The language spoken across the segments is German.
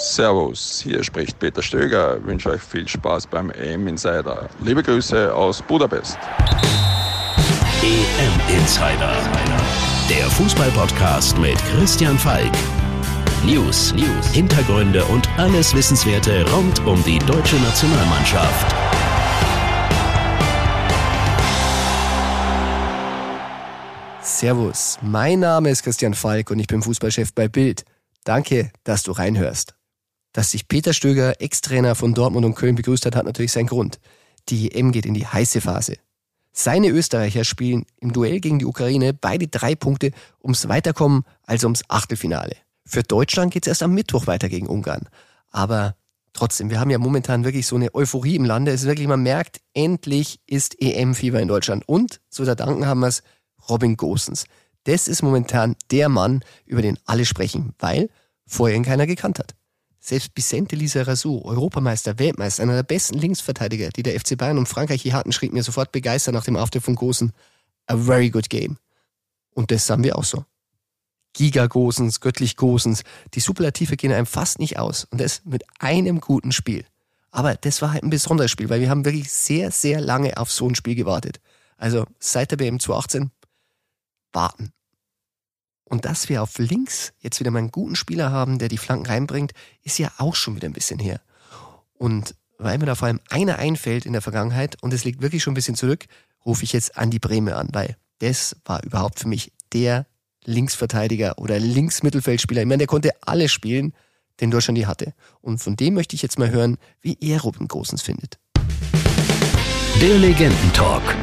Servus, hier spricht Peter Stöger. Ich wünsche euch viel Spaß beim EM Insider. Liebe Grüße aus Budapest. EM Insider, der Fußballpodcast mit Christian Falk. News, News, Hintergründe und alles Wissenswerte rund um die deutsche Nationalmannschaft. Servus, mein Name ist Christian Falk und ich bin Fußballchef bei Bild. Danke, dass du reinhörst. Dass sich Peter Stöger, Ex-Trainer von Dortmund und Köln, begrüßt hat, hat natürlich seinen Grund. Die EM geht in die heiße Phase. Seine Österreicher spielen im Duell gegen die Ukraine beide drei Punkte ums Weiterkommen, also ums Achtelfinale. Für Deutschland geht es erst am Mittwoch weiter gegen Ungarn. Aber trotzdem, wir haben ja momentan wirklich so eine Euphorie im Lande. Es ist wirklich, man merkt, endlich ist EM-Fieber in Deutschland. Und zu verdanken haben wir es Robin Gosens. Das ist momentan der Mann, über den alle sprechen, weil vorher ihn keiner gekannt hat. Selbst Vicente Lizarazu, Europameister, Weltmeister, einer der besten Linksverteidiger, die der FC Bayern und Frankreich je hatten, schrieb mir sofort begeistert nach dem Auftritt von Gosen. A very good game. Und das sahen wir auch so. Giga Gosens, göttlich Gosens. Die Superlative gehen einem fast nicht aus. Und das mit einem guten Spiel. Aber das war halt ein besonderes Spiel, weil wir haben wirklich sehr, sehr lange auf so ein Spiel gewartet. Also seit der BM 2018 warten. Und dass wir auf links jetzt wieder mal einen guten Spieler haben, der die Flanken reinbringt, ist ja auch schon wieder ein bisschen her. Und weil mir da vor allem einer einfällt in der Vergangenheit und es liegt wirklich schon ein bisschen zurück, rufe ich jetzt Andi Breme an, weil das war überhaupt für mich der Linksverteidiger oder Linksmittelfeldspieler. Ich meine, der konnte alles spielen, den Deutschland die hatte. Und von dem möchte ich jetzt mal hören, wie er Robin Großens findet. Der Legendentalk.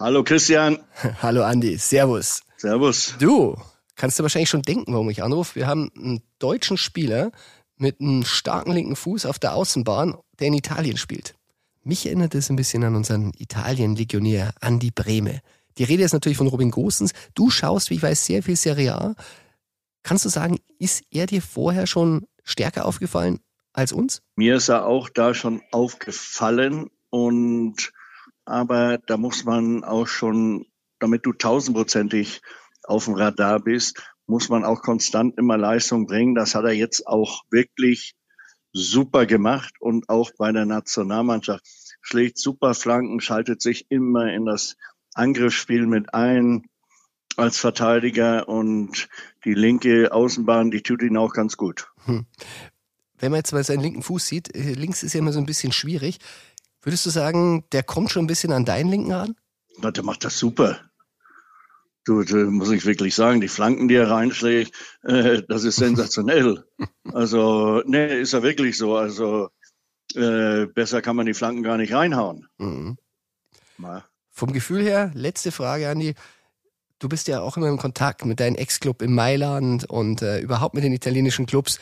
Hallo Christian. Hallo Andi, Servus. Servus. Du, kannst du wahrscheinlich schon denken, warum ich anrufe. Wir haben einen deutschen Spieler mit einem starken linken Fuß auf der Außenbahn, der in Italien spielt. Mich erinnert es ein bisschen an unseren Italien-Legionär Andi Breme. Die Rede ist natürlich von Robin Gosens. Du schaust, wie ich weiß, sehr viel Serie A. Kannst du sagen, ist er dir vorher schon stärker aufgefallen als uns? Mir ist er auch da schon aufgefallen und aber da muss man auch schon, damit du tausendprozentig auf dem Radar bist, muss man auch konstant immer Leistung bringen. Das hat er jetzt auch wirklich super gemacht und auch bei der Nationalmannschaft schlägt super Flanken, schaltet sich immer in das Angriffsspiel mit ein als Verteidiger und die linke Außenbahn, die tut ihn auch ganz gut. Hm. Wenn man jetzt mal seinen linken Fuß sieht, äh, links ist ja immer so ein bisschen schwierig. Würdest du sagen, der kommt schon ein bisschen an deinen Linken ran? Na, der macht das super. Du, du, muss ich wirklich sagen, die Flanken, die er reinschlägt, äh, das ist sensationell. also, nee, ist er wirklich so. Also, äh, besser kann man die Flanken gar nicht reinhauen. Mhm. Vom Gefühl her, letzte Frage, Andi. Du bist ja auch immer im Kontakt mit deinem Ex-Club in Mailand und äh, überhaupt mit den italienischen Clubs.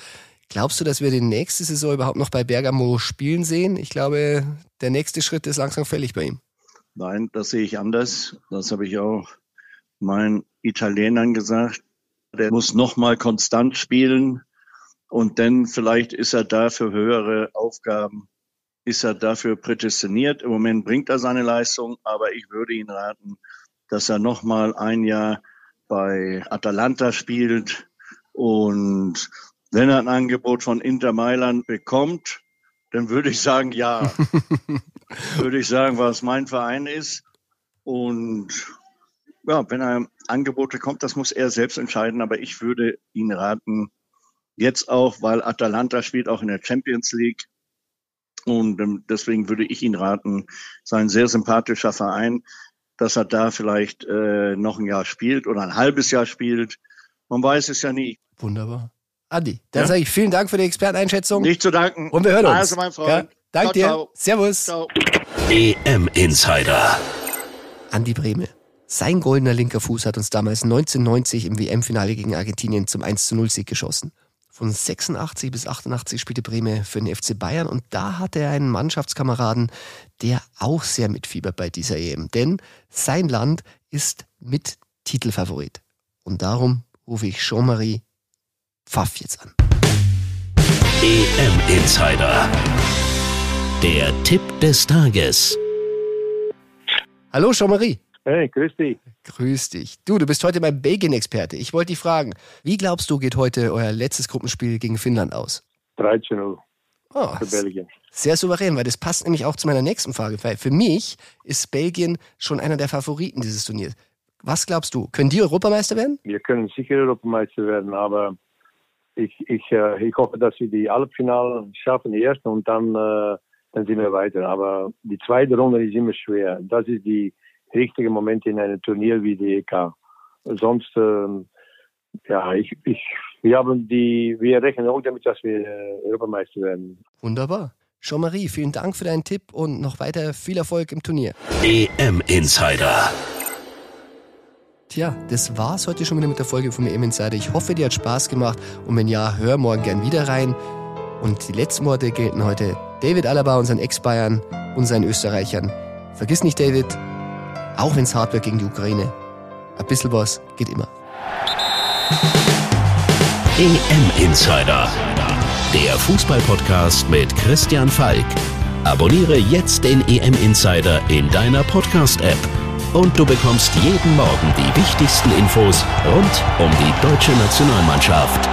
Glaubst du, dass wir die nächste Saison überhaupt noch bei Bergamo spielen sehen? Ich glaube, der nächste Schritt ist langsam fällig bei ihm. Nein, das sehe ich anders. Das habe ich auch meinen Italienern gesagt. Der muss nochmal konstant spielen und dann vielleicht ist er da für höhere Aufgaben, ist er dafür prädestiniert. Im Moment bringt er seine Leistung, aber ich würde ihn raten, dass er nochmal ein Jahr bei Atalanta spielt und wenn er ein Angebot von Inter Mailand bekommt, dann würde ich sagen, ja. würde ich sagen, was mein Verein ist. Und ja, wenn er Angebote kommt, das muss er selbst entscheiden. Aber ich würde ihn raten, jetzt auch, weil Atalanta spielt auch in der Champions League. Und ähm, deswegen würde ich ihn raten, sein sehr sympathischer Verein, dass er da vielleicht äh, noch ein Jahr spielt oder ein halbes Jahr spielt. Man weiß es ja nie. Wunderbar. Andi, dann ja? sage ich vielen Dank für die Experteneinschätzung. Nicht zu danken. Und wir hören uns. Also, mein Freund. Ja, danke dir. Ciao. Servus. Ciao. EM Insider. Andi Breme. Sein goldener linker Fuß hat uns damals 1990 im WM-Finale gegen Argentinien zum 1 0 Sieg geschossen. Von 86 bis 88 spielte Breme für den FC Bayern und da hatte er einen Mannschaftskameraden, der auch sehr mitfiebert bei dieser EM. Denn sein Land ist mit Titelfavorit. Und darum rufe ich Jean-Marie Pfaff jetzt an. EM Insider. Der Tipp des Tages. Hallo, Jean-Marie. Hey, grüß dich. Grüß dich. Du, du bist heute mein Belgien-Experte. Ich wollte dich fragen, wie glaubst du, geht heute euer letztes Gruppenspiel gegen Finnland aus? 13-0 Oh, für Belgien. sehr souverän, weil das passt nämlich auch zu meiner nächsten Frage. Weil für mich ist Belgien schon einer der Favoriten dieses Turniers. Was glaubst du? Können die Europameister werden? Wir können sicher Europameister werden, aber ich, ich, äh, ich hoffe, dass wir die Halbfinale schaffen, die erste, und dann, äh, dann sind wir weiter. Aber die zweite Runde ist immer schwer. Das ist die richtige Moment in einem Turnier wie die EK. Sonst, ähm, ja, ich, ich, wir haben die, wir rechnen auch damit, dass wir äh, Europameister werden. Wunderbar. Jean-Marie, vielen Dank für deinen Tipp und noch weiter viel Erfolg im Turnier. EM Insider. Tja, das war's heute schon wieder mit der Folge vom EM Insider. Ich hoffe, dir hat Spaß gemacht und wenn ja, hör morgen gern wieder rein. Und die letzten Worte gelten heute David Alaba, unseren Ex-Bayern und seinen Österreichern. Vergiss nicht, David, auch wenn's hart wird gegen die Ukraine, ein bisschen was geht immer. EM Insider. Der Fußballpodcast mit Christian Falk. Abonniere jetzt den EM Insider in deiner Podcast-App. Und du bekommst jeden Morgen die wichtigsten Infos rund um die deutsche Nationalmannschaft.